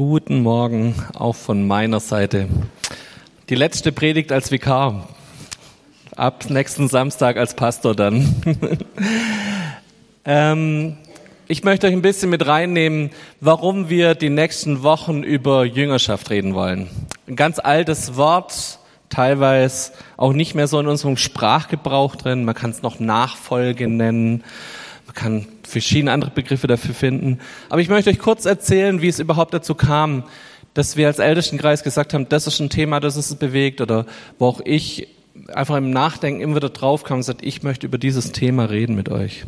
Guten Morgen auch von meiner Seite. Die letzte Predigt als Vikar. Ab nächsten Samstag als Pastor dann. ähm, ich möchte euch ein bisschen mit reinnehmen, warum wir die nächsten Wochen über Jüngerschaft reden wollen. Ein ganz altes Wort, teilweise auch nicht mehr so in unserem Sprachgebrauch drin. Man kann es noch Nachfolge nennen. Man kann verschiedene andere Begriffe dafür finden. Aber ich möchte euch kurz erzählen, wie es überhaupt dazu kam, dass wir als Ältestenkreis gesagt haben, das ist ein Thema, das uns bewegt oder wo auch ich einfach im Nachdenken immer wieder drauf kam und gesagt, ich möchte über dieses Thema reden mit euch.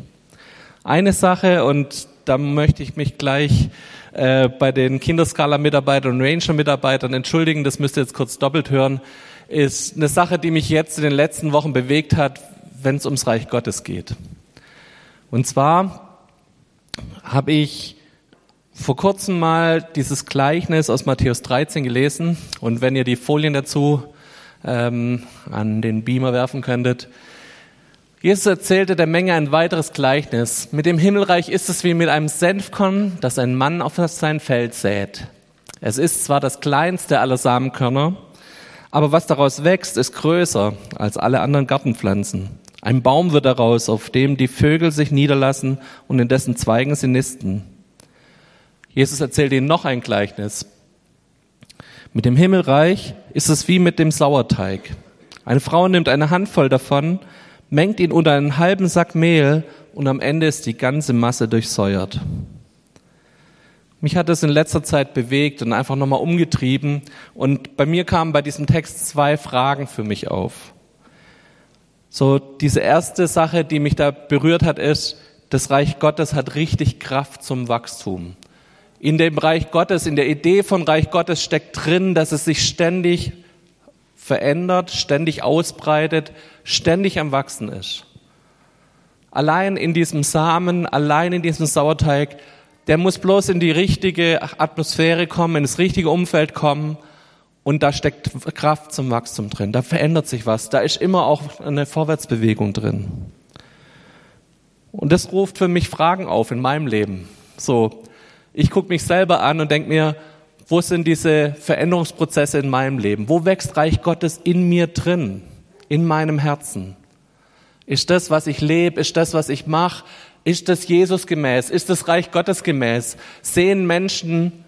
Eine Sache, und da möchte ich mich gleich äh, bei den Kinderskala-Mitarbeitern und Ranger-Mitarbeitern entschuldigen, das müsst ihr jetzt kurz doppelt hören, ist eine Sache, die mich jetzt in den letzten Wochen bewegt hat, wenn es ums Reich Gottes geht. Und zwar habe ich vor kurzem mal dieses Gleichnis aus Matthäus 13 gelesen. Und wenn ihr die Folien dazu ähm, an den Beamer werfen könntet. Jesus erzählte der Menge ein weiteres Gleichnis. Mit dem Himmelreich ist es wie mit einem Senfkorn, das ein Mann auf sein Feld sät. Es ist zwar das kleinste aller Samenkörner, aber was daraus wächst, ist größer als alle anderen Gartenpflanzen. Ein Baum wird daraus, auf dem die Vögel sich niederlassen und in dessen Zweigen sie nisten. Jesus erzählt ihnen noch ein Gleichnis. Mit dem Himmelreich ist es wie mit dem Sauerteig. Eine Frau nimmt eine Handvoll davon, mengt ihn unter einen halben Sack Mehl und am Ende ist die ganze Masse durchsäuert. Mich hat es in letzter Zeit bewegt und einfach nochmal umgetrieben und bei mir kamen bei diesem Text zwei Fragen für mich auf. So, diese erste Sache, die mich da berührt hat, ist, das Reich Gottes hat richtig Kraft zum Wachstum. In dem Reich Gottes, in der Idee von Reich Gottes steckt drin, dass es sich ständig verändert, ständig ausbreitet, ständig am Wachsen ist. Allein in diesem Samen, allein in diesem Sauerteig, der muss bloß in die richtige Atmosphäre kommen, in das richtige Umfeld kommen und da steckt Kraft zum Wachstum drin. Da verändert sich was. Da ist immer auch eine Vorwärtsbewegung drin. Und das ruft für mich Fragen auf in meinem Leben. So, ich gucke mich selber an und denke mir, wo sind diese Veränderungsprozesse in meinem Leben? Wo wächst Reich Gottes in mir drin, in meinem Herzen? Ist das, was ich lebe, ist das, was ich mache, ist das Jesus gemäß, ist das Reich Gottes gemäß? Sehen Menschen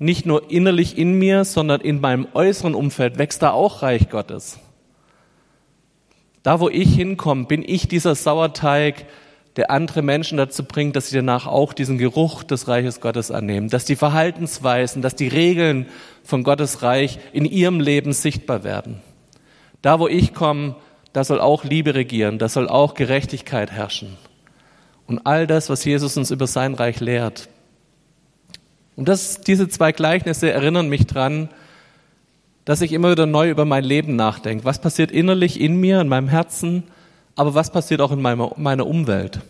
nicht nur innerlich in mir, sondern in meinem äußeren Umfeld wächst da auch Reich Gottes. Da, wo ich hinkomme, bin ich dieser Sauerteig, der andere Menschen dazu bringt, dass sie danach auch diesen Geruch des Reiches Gottes annehmen, dass die Verhaltensweisen, dass die Regeln von Gottes Reich in ihrem Leben sichtbar werden. Da, wo ich komme, da soll auch Liebe regieren, da soll auch Gerechtigkeit herrschen. Und all das, was Jesus uns über sein Reich lehrt, und das, diese zwei Gleichnisse erinnern mich dran, dass ich immer wieder neu über mein Leben nachdenke. Was passiert innerlich in mir, in meinem Herzen, aber was passiert auch in meiner, meiner Umwelt?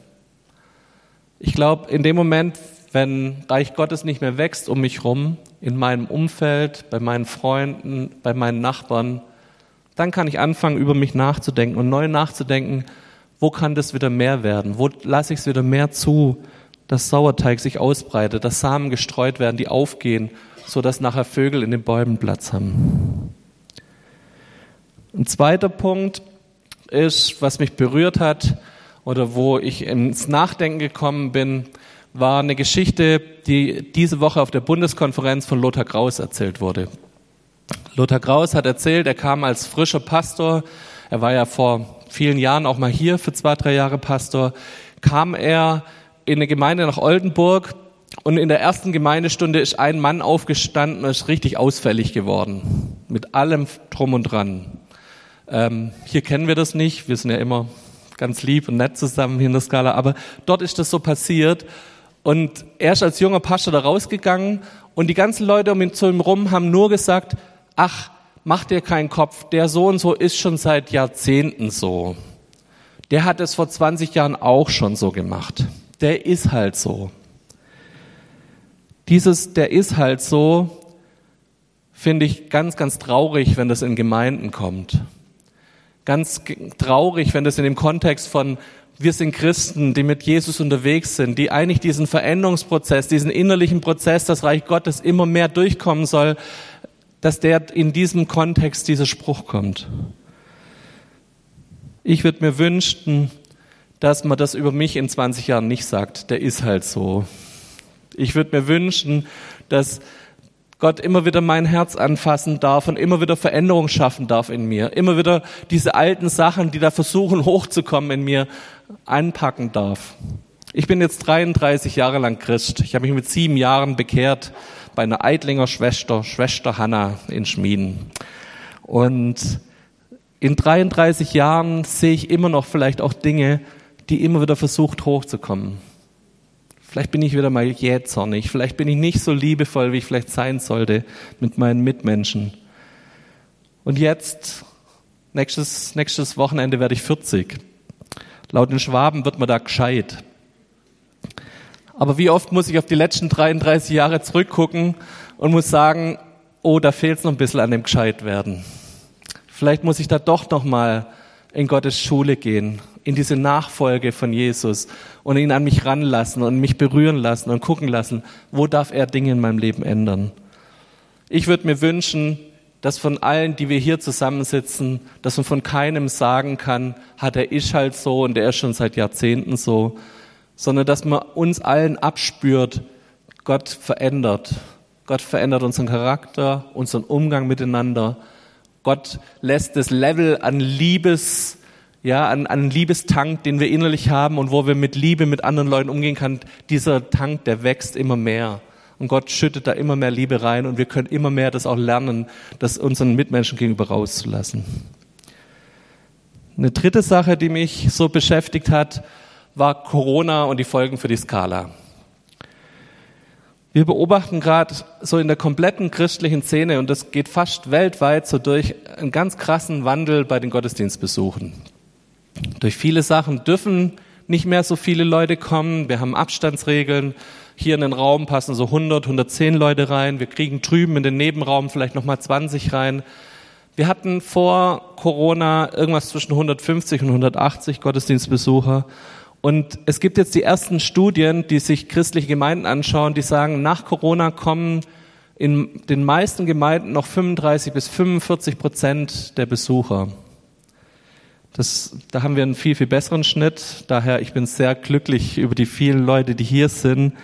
Ich glaube, in dem Moment, wenn Reich Gottes nicht mehr wächst um mich rum, in meinem Umfeld, bei meinen Freunden, bei meinen Nachbarn, dann kann ich anfangen, über mich nachzudenken und neu nachzudenken, wo kann das wieder mehr werden? Wo lasse ich es wieder mehr zu, dass Sauerteig sich ausbreitet, dass Samen gestreut werden, die aufgehen, so dass nachher Vögel in den Bäumen Platz haben. Ein zweiter Punkt ist, was mich berührt hat oder wo ich ins Nachdenken gekommen bin, war eine Geschichte, die diese Woche auf der Bundeskonferenz von Lothar Kraus erzählt wurde. Lothar Kraus hat erzählt, er kam als frischer Pastor, er war ja vor vielen Jahren auch mal hier für zwei, drei Jahre Pastor, kam er in eine Gemeinde nach Oldenburg und in der ersten Gemeindestunde ist ein Mann aufgestanden und ist richtig ausfällig geworden. Mit allem drum und dran. Ähm, hier kennen wir das nicht. Wir sind ja immer ganz lieb und nett zusammen hier in der Skala. Aber dort ist das so passiert. Und er ist als junger Pastor da rausgegangen und die ganzen Leute um ihn zu ihm rum haben nur gesagt, ach, mach dir keinen Kopf. Der so und so ist schon seit Jahrzehnten so. Der hat es vor 20 Jahren auch schon so gemacht der ist halt so. Dieses, der ist halt so, finde ich ganz, ganz traurig, wenn das in Gemeinden kommt. Ganz traurig, wenn das in dem Kontext von wir sind Christen, die mit Jesus unterwegs sind, die eigentlich diesen Veränderungsprozess, diesen innerlichen Prozess, das Reich Gottes immer mehr durchkommen soll, dass der in diesem Kontext dieser Spruch kommt. Ich würde mir wünschen, dass man das über mich in 20 Jahren nicht sagt. Der ist halt so. Ich würde mir wünschen, dass Gott immer wieder mein Herz anfassen darf und immer wieder Veränderung schaffen darf in mir. Immer wieder diese alten Sachen, die da versuchen hochzukommen in mir, anpacken darf. Ich bin jetzt 33 Jahre lang Christ. Ich habe mich mit sieben Jahren bekehrt bei einer Eidlinger Schwester, Schwester Hanna in Schmieden. Und in 33 Jahren sehe ich immer noch vielleicht auch Dinge, die immer wieder versucht hochzukommen. Vielleicht bin ich wieder mal jähzornig. Vielleicht bin ich nicht so liebevoll, wie ich vielleicht sein sollte mit meinen Mitmenschen. Und jetzt, nächstes, nächstes Wochenende werde ich 40. Laut den Schwaben wird man da gescheit. Aber wie oft muss ich auf die letzten 33 Jahre zurückgucken und muss sagen, oh, da fehlt es noch ein bisschen an dem gescheit werden. Vielleicht muss ich da doch noch mal in Gottes Schule gehen in diese Nachfolge von Jesus und ihn an mich ranlassen und mich berühren lassen und gucken lassen, wo darf er Dinge in meinem Leben ändern. Ich würde mir wünschen, dass von allen, die wir hier zusammensitzen, dass man von keinem sagen kann, hat er ist halt so und er ist schon seit Jahrzehnten so, sondern dass man uns allen abspürt, Gott verändert. Gott verändert unseren Charakter, unseren Umgang miteinander. Gott lässt das Level an Liebes ja, an, an Liebestank, den wir innerlich haben und wo wir mit Liebe mit anderen Leuten umgehen können, dieser Tank, der wächst immer mehr. Und Gott schüttet da immer mehr Liebe rein und wir können immer mehr das auch lernen, das unseren Mitmenschen gegenüber rauszulassen. Eine dritte Sache, die mich so beschäftigt hat, war Corona und die Folgen für die Skala. Wir beobachten gerade so in der kompletten christlichen Szene, und das geht fast weltweit so durch, einen ganz krassen Wandel bei den Gottesdienstbesuchen. Durch viele Sachen dürfen nicht mehr so viele Leute kommen. Wir haben Abstandsregeln. Hier in den Raum passen so 100, 110 Leute rein. Wir kriegen drüben in den Nebenraum vielleicht nochmal 20 rein. Wir hatten vor Corona irgendwas zwischen 150 und 180 Gottesdienstbesucher. Und es gibt jetzt die ersten Studien, die sich christliche Gemeinden anschauen, die sagen, nach Corona kommen in den meisten Gemeinden noch 35 bis 45 Prozent der Besucher. Das, da haben wir einen viel, viel besseren Schnitt. Daher, ich bin sehr glücklich über die vielen Leute, die hier sind.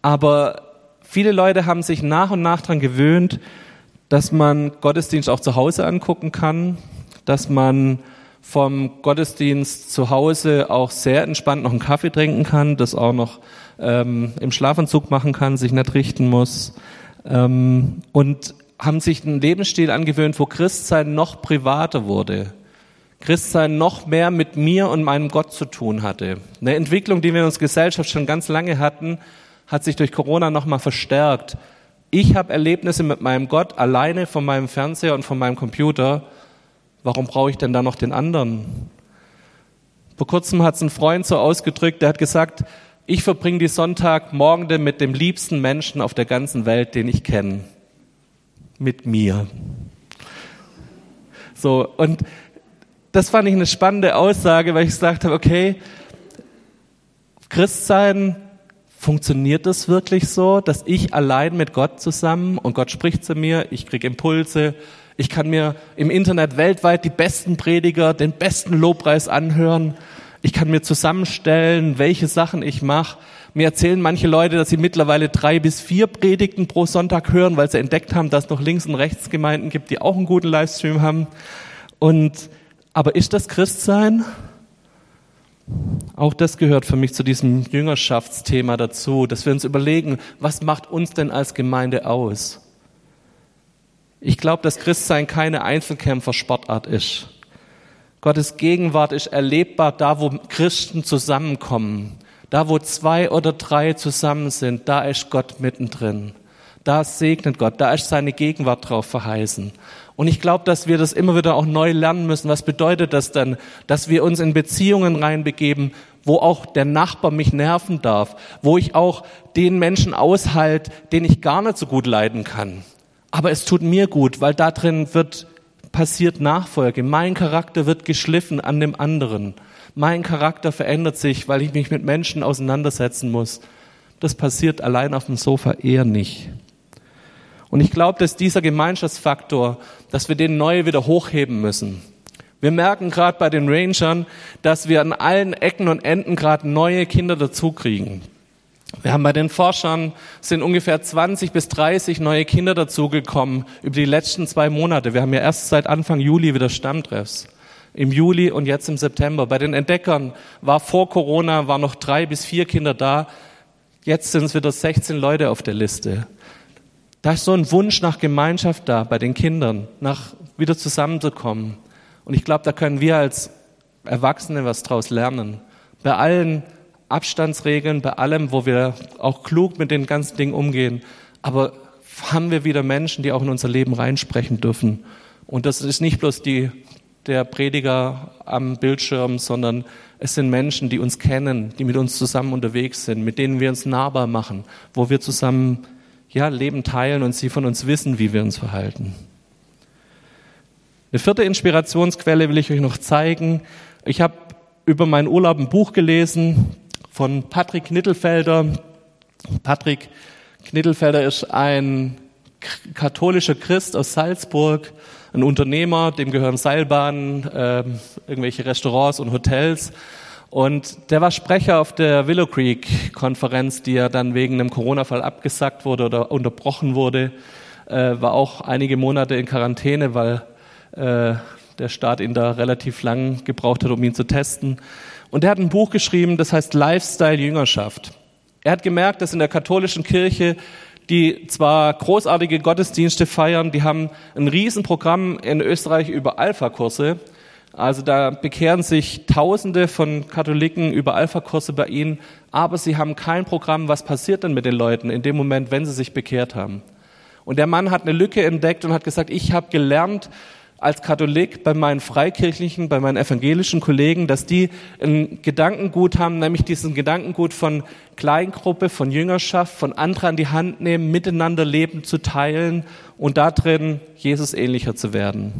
Aber viele Leute haben sich nach und nach daran gewöhnt, dass man Gottesdienst auch zu Hause angucken kann, dass man vom Gottesdienst zu Hause auch sehr entspannt noch einen Kaffee trinken kann, das auch noch ähm, im Schlafanzug machen kann, sich nicht richten muss ähm, und haben sich einen Lebensstil angewöhnt, wo Christsein noch privater wurde. Christsein noch mehr mit mir und meinem Gott zu tun hatte. Eine Entwicklung, die wir in unserer Gesellschaft schon ganz lange hatten, hat sich durch Corona nochmal verstärkt. Ich habe Erlebnisse mit meinem Gott alleine von meinem Fernseher und von meinem Computer. Warum brauche ich denn da noch den anderen? Vor kurzem hat es ein Freund so ausgedrückt, der hat gesagt, ich verbringe die Sonntagmorgende mit dem liebsten Menschen auf der ganzen Welt, den ich kenne. Mit mir. So, und das fand ich eine spannende Aussage, weil ich gesagt habe, okay, Christsein, funktioniert das wirklich so, dass ich allein mit Gott zusammen und Gott spricht zu mir, ich kriege Impulse, ich kann mir im Internet weltweit die besten Prediger, den besten Lobpreis anhören, ich kann mir zusammenstellen, welche Sachen ich mache. Mir erzählen manche Leute, dass sie mittlerweile drei bis vier Predigten pro Sonntag hören, weil sie entdeckt haben, dass es noch links und rechts Gemeinden gibt, die auch einen guten Livestream haben. Und aber ist das Christsein? Auch das gehört für mich zu diesem Jüngerschaftsthema dazu, dass wir uns überlegen, was macht uns denn als Gemeinde aus? Ich glaube, dass Christsein keine Einzelkämpfersportart ist. Gottes Gegenwart ist erlebbar da, wo Christen zusammenkommen. Da, wo zwei oder drei zusammen sind, da ist Gott mittendrin. Da segnet Gott, da ist seine Gegenwart drauf verheißen. Und ich glaube, dass wir das immer wieder auch neu lernen müssen. Was bedeutet das denn? Dass wir uns in Beziehungen reinbegeben, wo auch der Nachbar mich nerven darf, wo ich auch den Menschen aushalte, den ich gar nicht so gut leiden kann. Aber es tut mir gut, weil da drin wird passiert Nachfolge. Mein Charakter wird geschliffen an dem anderen. Mein Charakter verändert sich, weil ich mich mit Menschen auseinandersetzen muss. Das passiert allein auf dem Sofa eher nicht. Und ich glaube, dass dieser Gemeinschaftsfaktor, dass wir den neu wieder hochheben müssen. Wir merken gerade bei den Rangern, dass wir an allen Ecken und Enden gerade neue Kinder dazukriegen. Wir haben bei den Forschern sind ungefähr 20 bis 30 neue Kinder dazugekommen über die letzten zwei Monate. Wir haben ja erst seit Anfang Juli wieder Stammtreffs. Im Juli und jetzt im September. Bei den Entdeckern war vor Corona waren noch drei bis vier Kinder da. Jetzt sind es wieder 16 Leute auf der Liste. Da ist so ein Wunsch nach Gemeinschaft da bei den Kindern, nach wieder zusammenzukommen. Und ich glaube, da können wir als Erwachsene was draus lernen. Bei allen Abstandsregeln, bei allem, wo wir auch klug mit den ganzen Dingen umgehen. Aber haben wir wieder Menschen, die auch in unser Leben reinsprechen dürfen. Und das ist nicht bloß die, der Prediger am Bildschirm, sondern es sind Menschen, die uns kennen, die mit uns zusammen unterwegs sind, mit denen wir uns nahbar machen, wo wir zusammen ja, Leben teilen und sie von uns wissen, wie wir uns verhalten. Eine vierte Inspirationsquelle will ich euch noch zeigen. Ich habe über meinen Urlaub ein Buch gelesen von Patrick Knittelfelder. Patrick Knittelfelder ist ein katholischer Christ aus Salzburg, ein Unternehmer, dem gehören Seilbahnen, äh, irgendwelche Restaurants und Hotels. Und der war Sprecher auf der Willow Creek Konferenz, die ja dann wegen einem Corona-Fall abgesagt wurde oder unterbrochen wurde. Äh, war auch einige Monate in Quarantäne, weil äh, der Staat ihn da relativ lang gebraucht hat, um ihn zu testen. Und er hat ein Buch geschrieben, das heißt Lifestyle Jüngerschaft. Er hat gemerkt, dass in der katholischen Kirche die zwar großartige Gottesdienste feiern, die haben ein Riesenprogramm in Österreich über Alpha-Kurse, also da bekehren sich Tausende von Katholiken über Alpha-Kurse bei ihnen, aber sie haben kein Programm, was passiert denn mit den Leuten in dem Moment, wenn sie sich bekehrt haben. Und der Mann hat eine Lücke entdeckt und hat gesagt, ich habe gelernt als Katholik bei meinen freikirchlichen, bei meinen evangelischen Kollegen, dass die ein Gedankengut haben, nämlich diesen Gedankengut von Kleingruppe, von Jüngerschaft, von anderen an die Hand nehmen, miteinander Leben zu teilen und darin Jesus ähnlicher zu werden.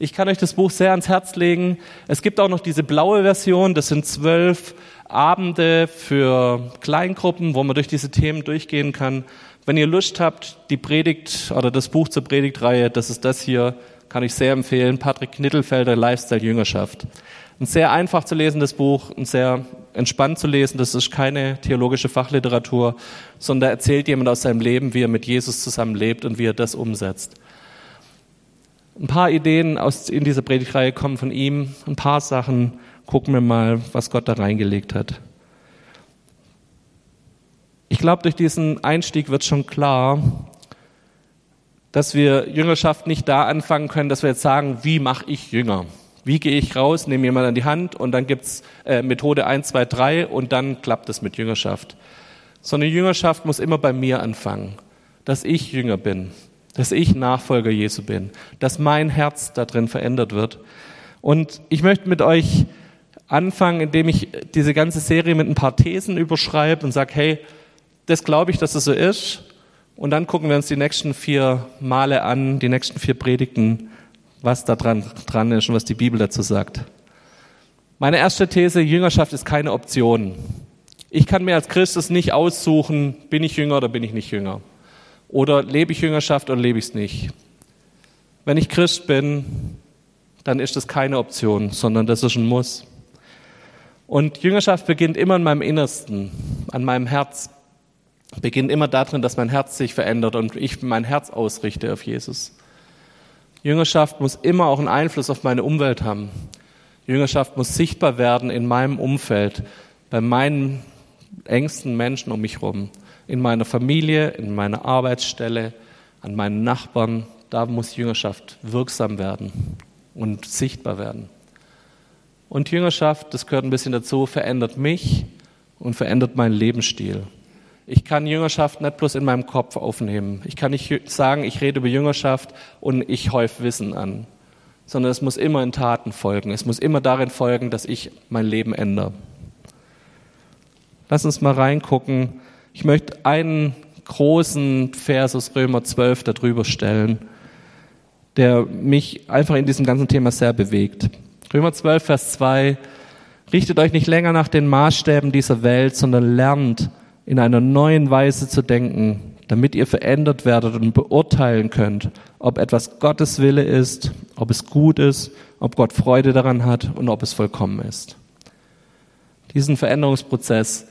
Ich kann euch das Buch sehr ans Herz legen. Es gibt auch noch diese blaue Version. Das sind zwölf Abende für Kleingruppen, wo man durch diese Themen durchgehen kann. Wenn ihr Lust habt, die Predigt oder das Buch zur Predigtreihe, das ist das hier, kann ich sehr empfehlen. Patrick Knittelfelder, Lifestyle Jüngerschaft. Ein sehr einfach zu lesendes Buch, ein sehr entspannt zu lesen. Das ist keine theologische Fachliteratur, sondern erzählt jemand aus seinem Leben, wie er mit Jesus zusammenlebt und wie er das umsetzt. Ein paar Ideen aus, in dieser Predigtreihe kommen von ihm. Ein paar Sachen gucken wir mal, was Gott da reingelegt hat. Ich glaube, durch diesen Einstieg wird schon klar, dass wir Jüngerschaft nicht da anfangen können, dass wir jetzt sagen, wie mache ich Jünger? Wie gehe ich raus, nehme jemand an die Hand und dann gibt's äh, Methode 1, 2, 3 und dann klappt es mit Jüngerschaft. Sondern Jüngerschaft muss immer bei mir anfangen, dass ich Jünger bin, dass ich Nachfolger Jesu bin, dass mein Herz da drin verändert wird. Und ich möchte mit euch anfangen, indem ich diese ganze Serie mit ein paar Thesen überschreibe und sage, hey, das glaube ich, dass es so ist. Und dann gucken wir uns die nächsten vier Male an, die nächsten vier Predigten, was da dran, dran ist und was die Bibel dazu sagt. Meine erste These, Jüngerschaft ist keine Option. Ich kann mir als Christus nicht aussuchen, bin ich Jünger oder bin ich nicht Jünger. Oder lebe ich Jüngerschaft oder lebe ich es nicht? Wenn ich Christ bin, dann ist das keine Option, sondern das ist ein Muss. Und Jüngerschaft beginnt immer in meinem Innersten, an meinem Herz. Beginnt immer darin, dass mein Herz sich verändert und ich mein Herz ausrichte auf Jesus. Jüngerschaft muss immer auch einen Einfluss auf meine Umwelt haben. Jüngerschaft muss sichtbar werden in meinem Umfeld, bei meinen engsten Menschen um mich herum in meiner Familie, in meiner Arbeitsstelle, an meinen Nachbarn, da muss Jüngerschaft wirksam werden und sichtbar werden. Und Jüngerschaft, das gehört ein bisschen dazu, verändert mich und verändert meinen Lebensstil. Ich kann Jüngerschaft nicht bloß in meinem Kopf aufnehmen. Ich kann nicht sagen, ich rede über Jüngerschaft und ich häufe Wissen an, sondern es muss immer in Taten folgen. Es muss immer darin folgen, dass ich mein Leben ändere. Lass uns mal reingucken, ich möchte einen großen Vers aus Römer 12 darüber stellen, der mich einfach in diesem ganzen Thema sehr bewegt. Römer 12, Vers 2 Richtet euch nicht länger nach den Maßstäben dieser Welt, sondern lernt in einer neuen Weise zu denken, damit ihr verändert werdet und beurteilen könnt, ob etwas Gottes Wille ist, ob es gut ist, ob Gott Freude daran hat und ob es vollkommen ist. Diesen Veränderungsprozess,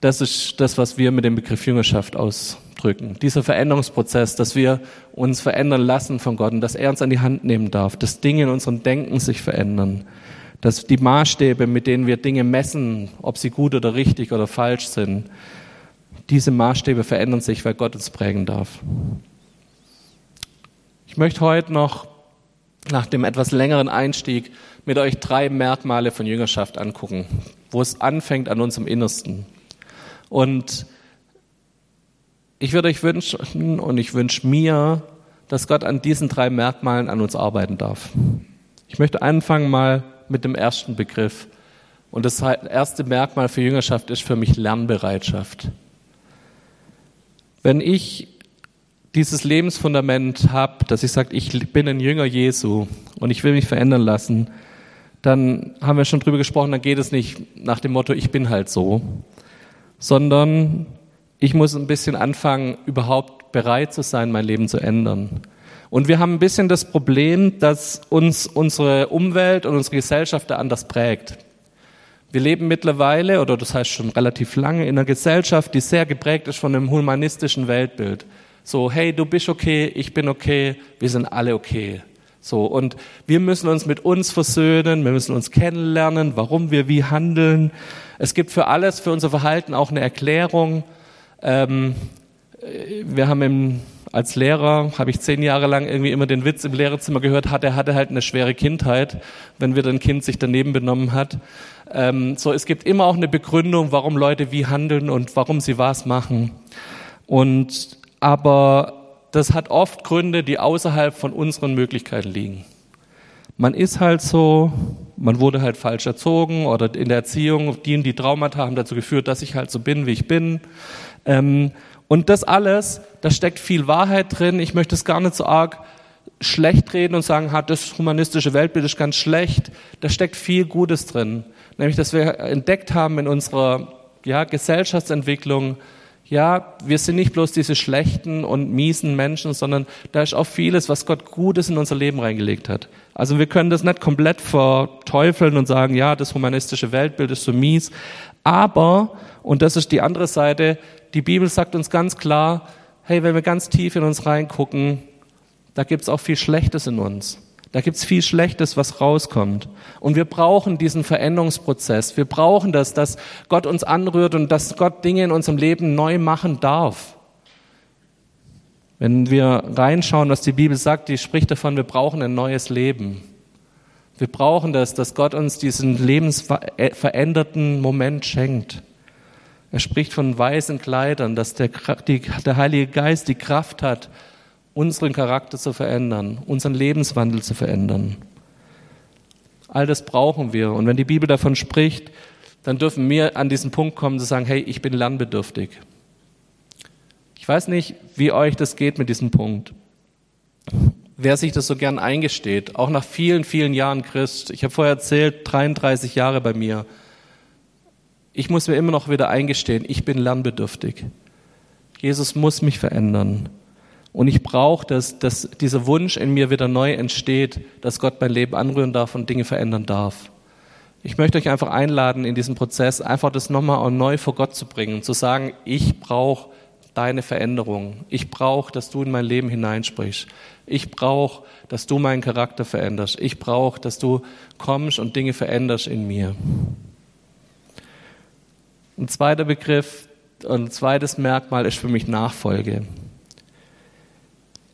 das ist das, was wir mit dem Begriff Jüngerschaft ausdrücken. Dieser Veränderungsprozess, dass wir uns verändern lassen von Gott und dass er uns an die Hand nehmen darf, dass Dinge in unserem Denken sich verändern, dass die Maßstäbe, mit denen wir Dinge messen, ob sie gut oder richtig oder falsch sind, diese Maßstäbe verändern sich, weil Gott uns prägen darf. Ich möchte heute noch nach dem etwas längeren Einstieg mit euch drei Merkmale von Jüngerschaft angucken, wo es anfängt an unserem Innersten. Und ich würde euch wünschen und ich wünsche mir, dass Gott an diesen drei Merkmalen an uns arbeiten darf. Ich möchte anfangen mal mit dem ersten Begriff. Und das erste Merkmal für Jüngerschaft ist für mich Lernbereitschaft. Wenn ich dieses Lebensfundament habe, dass ich sage, ich bin ein Jünger Jesu und ich will mich verändern lassen, dann haben wir schon drüber gesprochen, dann geht es nicht nach dem Motto, ich bin halt so, sondern ich muss ein bisschen anfangen, überhaupt bereit zu sein, mein Leben zu ändern. Und wir haben ein bisschen das Problem, dass uns unsere Umwelt und unsere Gesellschaft da anders prägt. Wir leben mittlerweile, oder das heißt schon relativ lange, in einer Gesellschaft, die sehr geprägt ist von einem humanistischen Weltbild. So, hey, du bist okay, ich bin okay, wir sind alle okay. So, und wir müssen uns mit uns versöhnen, wir müssen uns kennenlernen, warum wir wie handeln. Es gibt für alles, für unser Verhalten auch eine Erklärung. Ähm, wir haben im, als Lehrer, habe ich zehn Jahre lang irgendwie immer den Witz im Lehrerzimmer gehört, hat, er hatte halt eine schwere Kindheit, wenn wieder ein Kind sich daneben benommen hat. Ähm, so, es gibt immer auch eine Begründung, warum Leute wie handeln und warum sie was machen. Und, aber das hat oft Gründe, die außerhalb von unseren Möglichkeiten liegen. Man ist halt so, man wurde halt falsch erzogen oder in der Erziehung, die die Traumata haben dazu geführt, dass ich halt so bin, wie ich bin. Ähm, und das alles, da steckt viel Wahrheit drin. Ich möchte es gar nicht so arg schlecht reden und sagen, hat das humanistische Weltbild ist ganz schlecht. Da steckt viel Gutes drin. Nämlich, dass wir entdeckt haben in unserer ja, Gesellschaftsentwicklung, ja, wir sind nicht bloß diese schlechten und miesen Menschen, sondern da ist auch vieles, was Gott Gutes in unser Leben reingelegt hat. Also wir können das nicht komplett verteufeln und sagen, ja, das humanistische Weltbild ist so mies. Aber, und das ist die andere Seite, die Bibel sagt uns ganz klar, hey, wenn wir ganz tief in uns reingucken, da gibt's auch viel Schlechtes in uns. Da gibt's viel Schlechtes, was rauskommt. Und wir brauchen diesen Veränderungsprozess. Wir brauchen das, dass Gott uns anrührt und dass Gott Dinge in unserem Leben neu machen darf. Wenn wir reinschauen, was die Bibel sagt, die spricht davon, wir brauchen ein neues Leben. Wir brauchen das, dass Gott uns diesen lebensveränderten Moment schenkt. Er spricht von weißen Kleidern, dass der, die, der Heilige Geist die Kraft hat, unseren Charakter zu verändern, unseren Lebenswandel zu verändern. All das brauchen wir. Und wenn die Bibel davon spricht, dann dürfen wir an diesen Punkt kommen zu sagen, hey, ich bin lernbedürftig. Ich weiß nicht, wie euch das geht mit diesem Punkt. Wer sich das so gern eingesteht, auch nach vielen, vielen Jahren Christ. Ich habe vorher erzählt, 33 Jahre bei mir. Ich muss mir immer noch wieder eingestehen, ich bin lernbedürftig. Jesus muss mich verändern. Und ich brauche, dass, dass dieser Wunsch in mir wieder neu entsteht, dass Gott mein Leben anrühren darf und Dinge verändern darf. Ich möchte euch einfach einladen, in diesem Prozess einfach das nochmal neu vor Gott zu bringen, zu sagen, ich brauche deine Veränderung. Ich brauche, dass du in mein Leben hineinsprichst. Ich brauche, dass du meinen Charakter veränderst. Ich brauche, dass du kommst und Dinge veränderst in mir. Ein zweiter Begriff, ein zweites Merkmal ist für mich Nachfolge.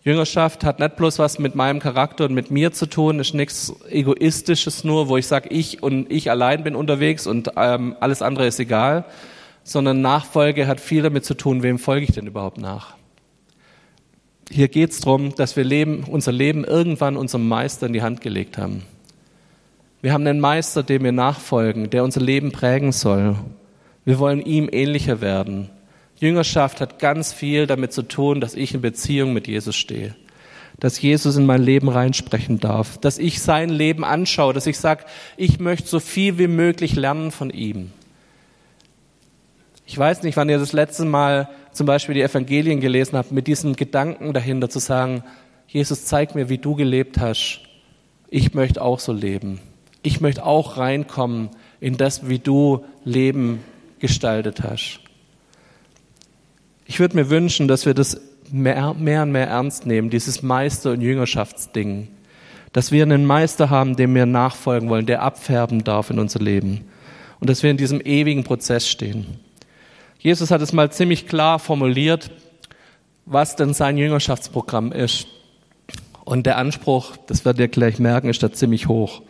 Jüngerschaft hat nicht bloß was mit meinem Charakter und mit mir zu tun, ist nichts Egoistisches nur, wo ich sage, ich und ich allein bin unterwegs und ähm, alles andere ist egal, sondern Nachfolge hat viel damit zu tun, wem folge ich denn überhaupt nach. Hier geht es darum, dass wir leben, unser Leben irgendwann unserem Meister in die Hand gelegt haben. Wir haben einen Meister, dem wir nachfolgen, der unser Leben prägen soll. Wir wollen ihm ähnlicher werden. Jüngerschaft hat ganz viel damit zu tun, dass ich in Beziehung mit Jesus stehe. dass Jesus in mein Leben reinsprechen darf, dass ich sein Leben anschaue, dass ich sage, ich möchte so viel wie möglich lernen von ihm. Ich weiß nicht, wann ihr das letzte Mal zum Beispiel die Evangelien gelesen habt, mit diesem Gedanken dahinter zu sagen, Jesus, zeig mir, wie du gelebt hast. Ich möchte auch so leben. Ich möchte auch reinkommen in das, wie du Leben gestaltet hast. Ich würde mir wünschen, dass wir das mehr, mehr und mehr ernst nehmen, dieses Meister- und Jüngerschaftsding. Dass wir einen Meister haben, dem wir nachfolgen wollen, der abfärben darf in unser Leben. Und dass wir in diesem ewigen Prozess stehen. Jesus hat es mal ziemlich klar formuliert, was denn sein Jüngerschaftsprogramm ist. Und der Anspruch, das werdet ihr gleich merken, ist da ziemlich hoch.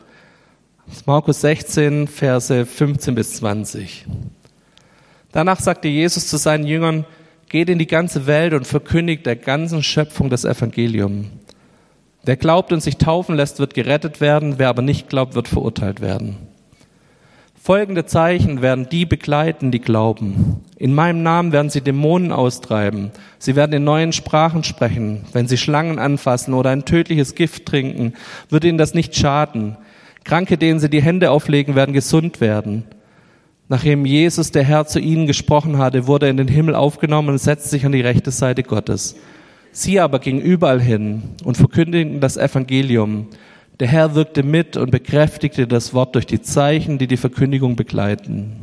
Markus 16, Verse 15 bis 20. Danach sagte Jesus zu seinen Jüngern, geht in die ganze Welt und verkündigt der ganzen Schöpfung das Evangelium. Wer glaubt und sich taufen lässt, wird gerettet werden, wer aber nicht glaubt, wird verurteilt werden. Folgende Zeichen werden die begleiten, die glauben. In meinem Namen werden sie Dämonen austreiben. Sie werden in neuen Sprachen sprechen. Wenn sie Schlangen anfassen oder ein tödliches Gift trinken, wird ihnen das nicht schaden. Kranke, denen sie die Hände auflegen, werden gesund werden. Nachdem Jesus, der Herr, zu ihnen gesprochen hatte, wurde er in den Himmel aufgenommen und setzte sich an die rechte Seite Gottes. Sie aber gingen überall hin und verkündigten das Evangelium. Der Herr wirkte mit und bekräftigte das Wort durch die Zeichen, die die Verkündigung begleiten.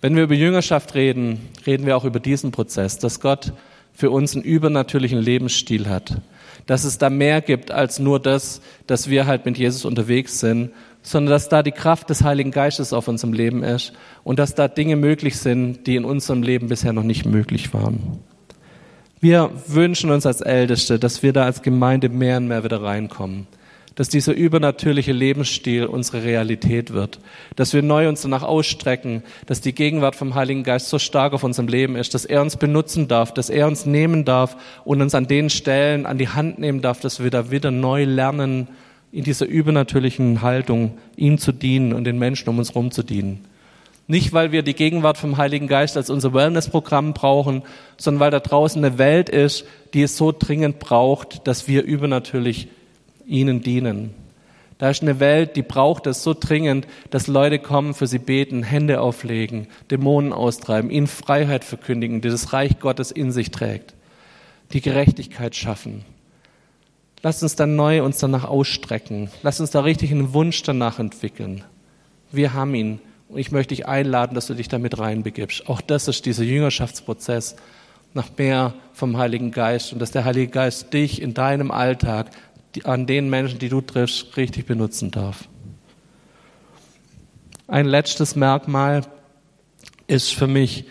Wenn wir über Jüngerschaft reden, reden wir auch über diesen Prozess, dass Gott für uns einen übernatürlichen Lebensstil hat. Dass es da mehr gibt als nur das, dass wir halt mit Jesus unterwegs sind sondern dass da die Kraft des Heiligen Geistes auf unserem Leben ist und dass da Dinge möglich sind, die in unserem Leben bisher noch nicht möglich waren. Wir wünschen uns als Älteste, dass wir da als Gemeinde mehr und mehr wieder reinkommen, dass dieser übernatürliche Lebensstil unsere Realität wird, dass wir neu uns danach ausstrecken, dass die Gegenwart vom Heiligen Geist so stark auf unserem Leben ist, dass er uns benutzen darf, dass er uns nehmen darf und uns an den Stellen an die Hand nehmen darf, dass wir da wieder neu lernen, in dieser übernatürlichen Haltung, ihm zu dienen und den Menschen um uns herum zu dienen. Nicht, weil wir die Gegenwart vom Heiligen Geist als unser Wellnessprogramm brauchen, sondern weil da draußen eine Welt ist, die es so dringend braucht, dass wir übernatürlich ihnen dienen. Da ist eine Welt, die braucht es so dringend, dass Leute kommen, für sie beten, Hände auflegen, Dämonen austreiben, ihnen Freiheit verkündigen, die das Reich Gottes in sich trägt, die Gerechtigkeit schaffen. Lass uns dann neu uns danach ausstrecken. Lass uns da richtig einen Wunsch danach entwickeln. Wir haben ihn. Und ich möchte dich einladen, dass du dich damit reinbegibst. Auch das ist dieser Jüngerschaftsprozess nach mehr vom Heiligen Geist und dass der Heilige Geist dich in deinem Alltag an den Menschen, die du triffst, richtig benutzen darf. Ein letztes Merkmal ist für mich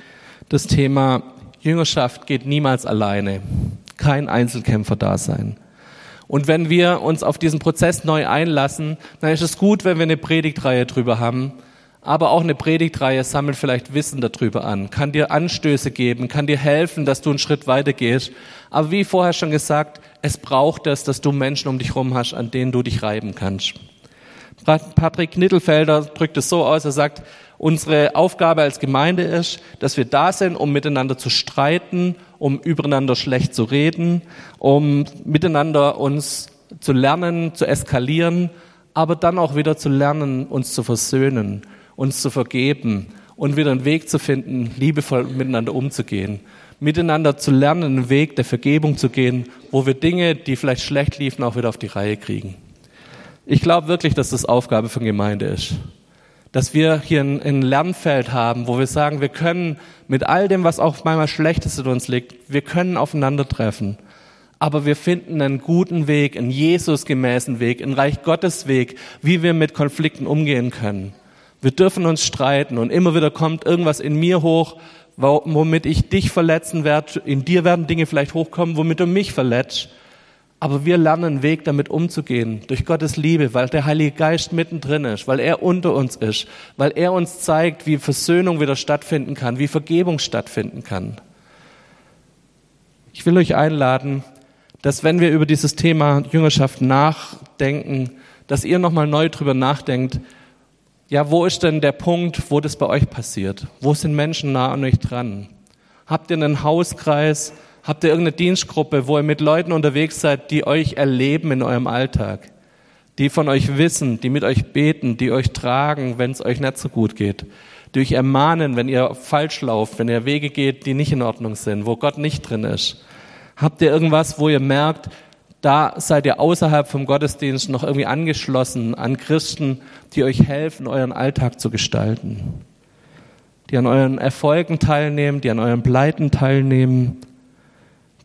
das Thema Jüngerschaft geht niemals alleine. Kein Einzelkämpfer da sein. Und wenn wir uns auf diesen Prozess neu einlassen, dann ist es gut, wenn wir eine Predigtreihe drüber haben. Aber auch eine Predigtreihe sammelt vielleicht Wissen darüber an, kann dir Anstöße geben, kann dir helfen, dass du einen Schritt weiter gehst. Aber wie vorher schon gesagt, es braucht es, dass du Menschen um dich herum hast, an denen du dich reiben kannst. Patrick Nittelfelder drückt es so aus, er sagt, unsere Aufgabe als Gemeinde ist, dass wir da sind, um miteinander zu streiten, um übereinander schlecht zu reden, um miteinander uns zu lernen, zu eskalieren, aber dann auch wieder zu lernen, uns zu versöhnen, uns zu vergeben und wieder einen Weg zu finden, liebevoll miteinander umzugehen. Miteinander zu lernen, einen Weg der Vergebung zu gehen, wo wir Dinge, die vielleicht schlecht liefen, auch wieder auf die Reihe kriegen. Ich glaube wirklich, dass das Aufgabe von Gemeinde ist dass wir hier ein, ein, Lernfeld haben, wo wir sagen, wir können mit all dem, was auch manchmal Schlechtes in uns liegt, wir können aufeinandertreffen. Aber wir finden einen guten Weg, einen Jesus-gemäßen Weg, einen Reich Gottes Weg, wie wir mit Konflikten umgehen können. Wir dürfen uns streiten und immer wieder kommt irgendwas in mir hoch, womit ich dich verletzen werde. In dir werden Dinge vielleicht hochkommen, womit du mich verletzt. Aber wir lernen einen Weg, damit umzugehen, durch Gottes Liebe, weil der Heilige Geist mittendrin ist, weil er unter uns ist, weil er uns zeigt, wie Versöhnung wieder stattfinden kann, wie Vergebung stattfinden kann. Ich will euch einladen, dass wenn wir über dieses Thema Jüngerschaft nachdenken, dass ihr nochmal neu drüber nachdenkt, ja, wo ist denn der Punkt, wo das bei euch passiert? Wo sind Menschen nah an euch dran? Habt ihr einen Hauskreis? Habt ihr irgendeine Dienstgruppe, wo ihr mit Leuten unterwegs seid, die euch erleben in eurem Alltag? Die von euch wissen, die mit euch beten, die euch tragen, wenn es euch nicht so gut geht? Die euch ermahnen, wenn ihr falsch lauft, wenn ihr Wege geht, die nicht in Ordnung sind, wo Gott nicht drin ist? Habt ihr irgendwas, wo ihr merkt, da seid ihr außerhalb vom Gottesdienst noch irgendwie angeschlossen an Christen, die euch helfen, euren Alltag zu gestalten? Die an euren Erfolgen teilnehmen, die an euren Pleiten teilnehmen,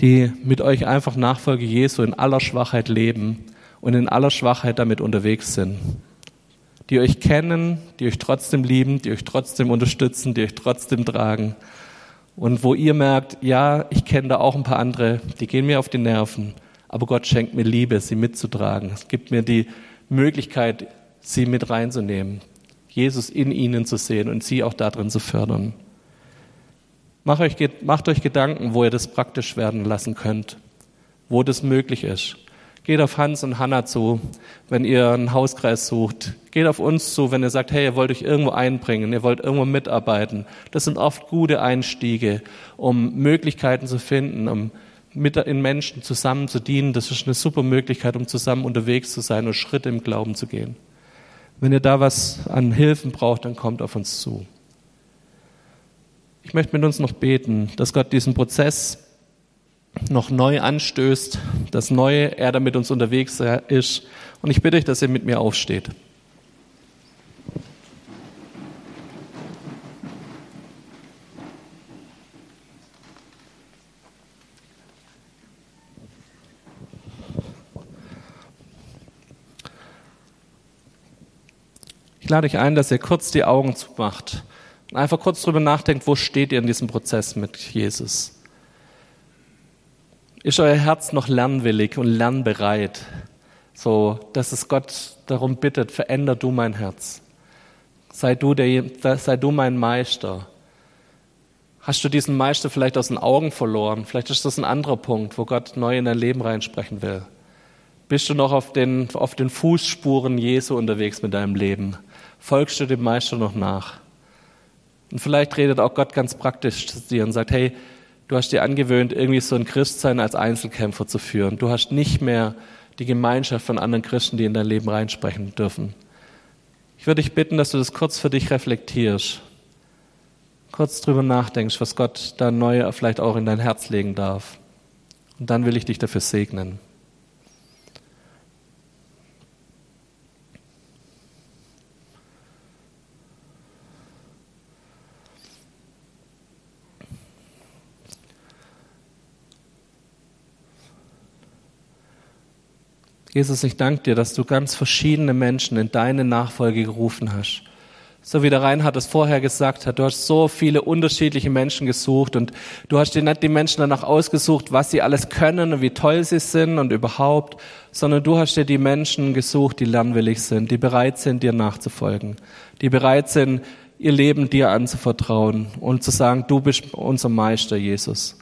die mit euch einfach Nachfolge Jesu in aller Schwachheit leben und in aller Schwachheit damit unterwegs sind. Die euch kennen, die euch trotzdem lieben, die euch trotzdem unterstützen, die euch trotzdem tragen. Und wo ihr merkt, ja, ich kenne da auch ein paar andere, die gehen mir auf die Nerven, aber Gott schenkt mir Liebe, sie mitzutragen. Es gibt mir die Möglichkeit, sie mit reinzunehmen, Jesus in ihnen zu sehen und sie auch darin zu fördern. Macht euch, macht euch Gedanken, wo ihr das praktisch werden lassen könnt, wo das möglich ist. Geht auf Hans und Hanna zu, wenn ihr einen Hauskreis sucht. Geht auf uns zu, wenn ihr sagt, hey, ihr wollt euch irgendwo einbringen, ihr wollt irgendwo mitarbeiten. Das sind oft gute Einstiege, um Möglichkeiten zu finden, um mit in Menschen zusammen zu dienen. Das ist eine super Möglichkeit, um zusammen unterwegs zu sein und Schritte im Glauben zu gehen. Wenn ihr da was an Hilfen braucht, dann kommt auf uns zu. Ich möchte mit uns noch beten, dass Gott diesen Prozess noch neu anstößt, dass neu er da mit uns unterwegs ist. Und ich bitte euch, dass ihr mit mir aufsteht. Ich lade euch ein, dass ihr kurz die Augen zumacht einfach kurz drüber nachdenkt, wo steht ihr in diesem Prozess mit Jesus? Ist euer Herz noch lernwillig und lernbereit? So, dass es Gott darum bittet, veränder du mein Herz. Sei du, der, sei du mein Meister. Hast du diesen Meister vielleicht aus den Augen verloren? Vielleicht ist das ein anderer Punkt, wo Gott neu in dein Leben reinsprechen will. Bist du noch auf den, auf den Fußspuren Jesu unterwegs mit deinem Leben? Folgst du dem Meister noch nach? Und vielleicht redet auch Gott ganz praktisch zu dir und sagt, hey, du hast dir angewöhnt, irgendwie so ein Christsein als Einzelkämpfer zu führen. Du hast nicht mehr die Gemeinschaft von anderen Christen, die in dein Leben reinsprechen dürfen. Ich würde dich bitten, dass du das kurz für dich reflektierst, kurz drüber nachdenkst, was Gott da neu vielleicht auch in dein Herz legen darf. Und dann will ich dich dafür segnen. Jesus, ich danke dir, dass du ganz verschiedene Menschen in deine Nachfolge gerufen hast. So wie der Reinhard es vorher gesagt hat, du hast so viele unterschiedliche Menschen gesucht und du hast dir nicht die Menschen danach ausgesucht, was sie alles können und wie toll sie sind und überhaupt, sondern du hast dir die Menschen gesucht, die lernwillig sind, die bereit sind, dir nachzufolgen, die bereit sind, ihr Leben dir anzuvertrauen und zu sagen, du bist unser Meister, Jesus.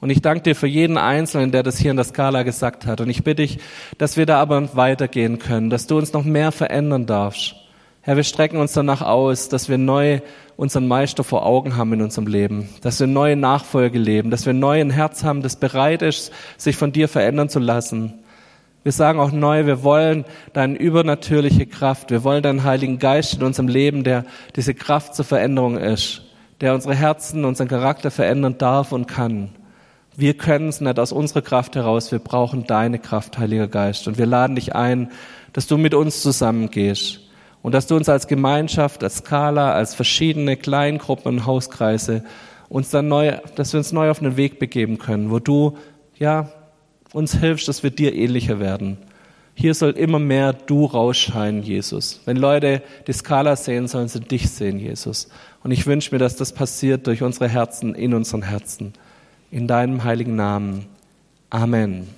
Und ich danke dir für jeden Einzelnen, der das hier in der Skala gesagt hat. Und ich bitte dich, dass wir da aber weitergehen können, dass du uns noch mehr verändern darfst. Herr, wir strecken uns danach aus, dass wir neu unseren Meister vor Augen haben in unserem Leben, dass wir neue Nachfolge leben, dass wir neu ein Herz haben, das bereit ist, sich von dir verändern zu lassen. Wir sagen auch neu, wir wollen deine übernatürliche Kraft, wir wollen deinen Heiligen Geist in unserem Leben, der diese Kraft zur Veränderung ist, der unsere Herzen, unseren Charakter verändern darf und kann. Wir können es nicht aus unserer Kraft heraus. Wir brauchen deine Kraft, Heiliger Geist. Und wir laden dich ein, dass du mit uns zusammengehst und dass du uns als Gemeinschaft, als Skala, als verschiedene Kleingruppen und Hauskreise uns dann neu, dass wir uns neu auf einen Weg begeben können, wo du, ja, uns hilfst, dass wir dir ähnlicher werden. Hier soll immer mehr du rausscheinen, Jesus. Wenn Leute die Skala sehen, sollen sie dich sehen, Jesus. Und ich wünsche mir, dass das passiert durch unsere Herzen, in unseren Herzen in deinem heiligen Namen. Amen.